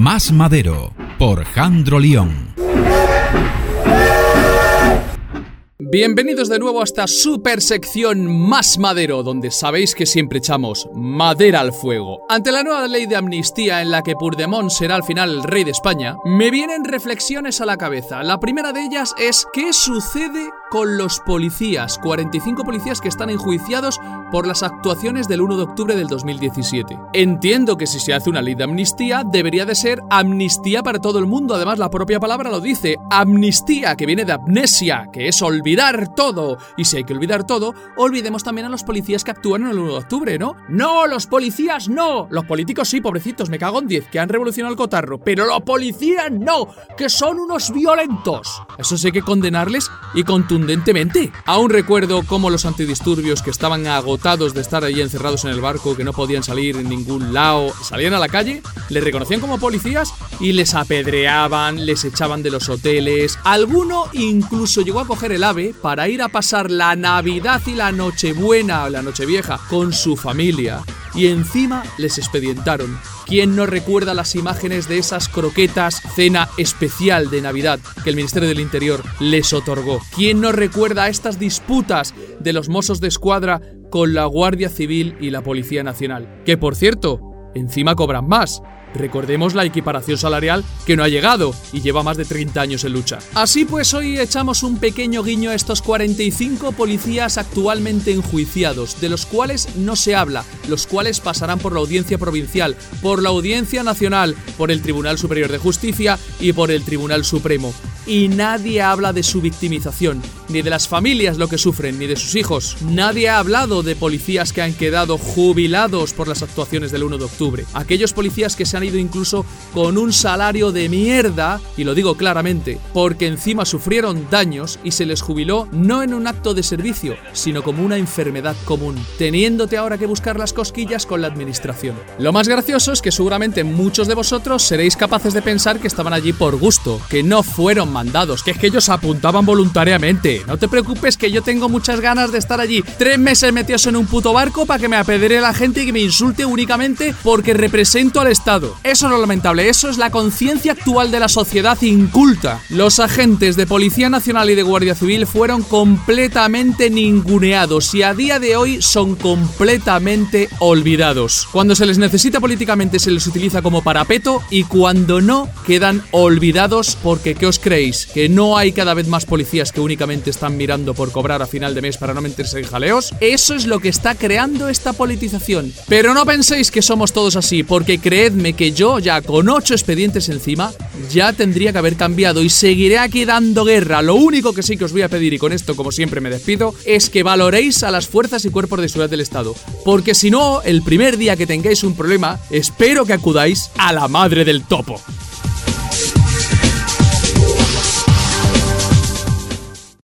Más Madero por Jandro León. Bienvenidos de nuevo a esta super sección Más Madero, donde sabéis que siempre echamos madera al fuego. Ante la nueva ley de amnistía en la que Purdemont será al final el rey de España, me vienen reflexiones a la cabeza. La primera de ellas es ¿qué sucede con los policías? 45 policías que están enjuiciados por las actuaciones del 1 de octubre del 2017. Entiendo que si se hace una ley de amnistía, debería de ser amnistía para todo el mundo. Además, la propia palabra lo dice, amnistía, que viene de amnesia, que es olvidar todo. Y si hay que olvidar todo, olvidemos también a los policías que actúan en el 1 de octubre, ¿no? No, los policías no. Los políticos sí, pobrecitos, me cago en 10, que han revolucionado el cotarro. Pero los policías no, que son unos violentos. Eso sí hay que condenarles y contundentemente. Aún recuerdo cómo los antidisturbios que estaban agotados de estar allí encerrados en el barco, que no podían salir en ningún lado, salían a la calle, les reconocían como policías y les apedreaban, les echaban de los hoteles. Alguno incluso llegó a coger el ave para ir a pasar la Navidad y la Nochebuena o la Nochevieja con su familia. Y encima les expedientaron. ¿Quién no recuerda las imágenes de esas croquetas cena especial de Navidad que el Ministerio del Interior les otorgó? ¿Quién no recuerda estas disputas de los mozos de escuadra con la Guardia Civil y la Policía Nacional? Que por cierto, encima cobran más. Recordemos la equiparación salarial que no ha llegado y lleva más de 30 años en lucha. Así pues, hoy echamos un pequeño guiño a estos 45 policías actualmente enjuiciados, de los cuales no se habla, los cuales pasarán por la audiencia provincial, por la audiencia nacional, por el Tribunal Superior de Justicia y por el Tribunal Supremo. Y nadie habla de su victimización, ni de las familias lo que sufren, ni de sus hijos. Nadie ha hablado de policías que han quedado jubilados por las actuaciones del 1 de octubre. Aquellos policías que se han ido incluso con un salario de mierda, y lo digo claramente, porque encima sufrieron daños y se les jubiló no en un acto de servicio, sino como una enfermedad común, teniéndote ahora que buscar las cosquillas con la administración. Lo más gracioso es que seguramente muchos de vosotros seréis capaces de pensar que estaban allí por gusto, que no fueron mandados, que es que ellos apuntaban voluntariamente. No te preocupes que yo tengo muchas ganas de estar allí tres meses metidos en un puto barco para que me apedere la gente y que me insulte únicamente porque represento al Estado. Eso es lo lamentable, eso es la conciencia actual de la sociedad inculta. Los agentes de Policía Nacional y de Guardia Civil fueron completamente ninguneados y a día de hoy son completamente olvidados. Cuando se les necesita políticamente se les utiliza como parapeto y cuando no quedan olvidados porque ¿qué os creéis? ¿Que no hay cada vez más policías que únicamente están mirando por cobrar a final de mes para no meterse en jaleos? Eso es lo que está creando esta politización. Pero no penséis que somos todos así porque creedme que yo ya con ocho expedientes encima ya tendría que haber cambiado y seguiré aquí dando guerra. Lo único que sí que os voy a pedir y con esto como siempre me despido es que valoréis a las fuerzas y cuerpos de seguridad del Estado. Porque si no, el primer día que tengáis un problema, espero que acudáis a la madre del topo.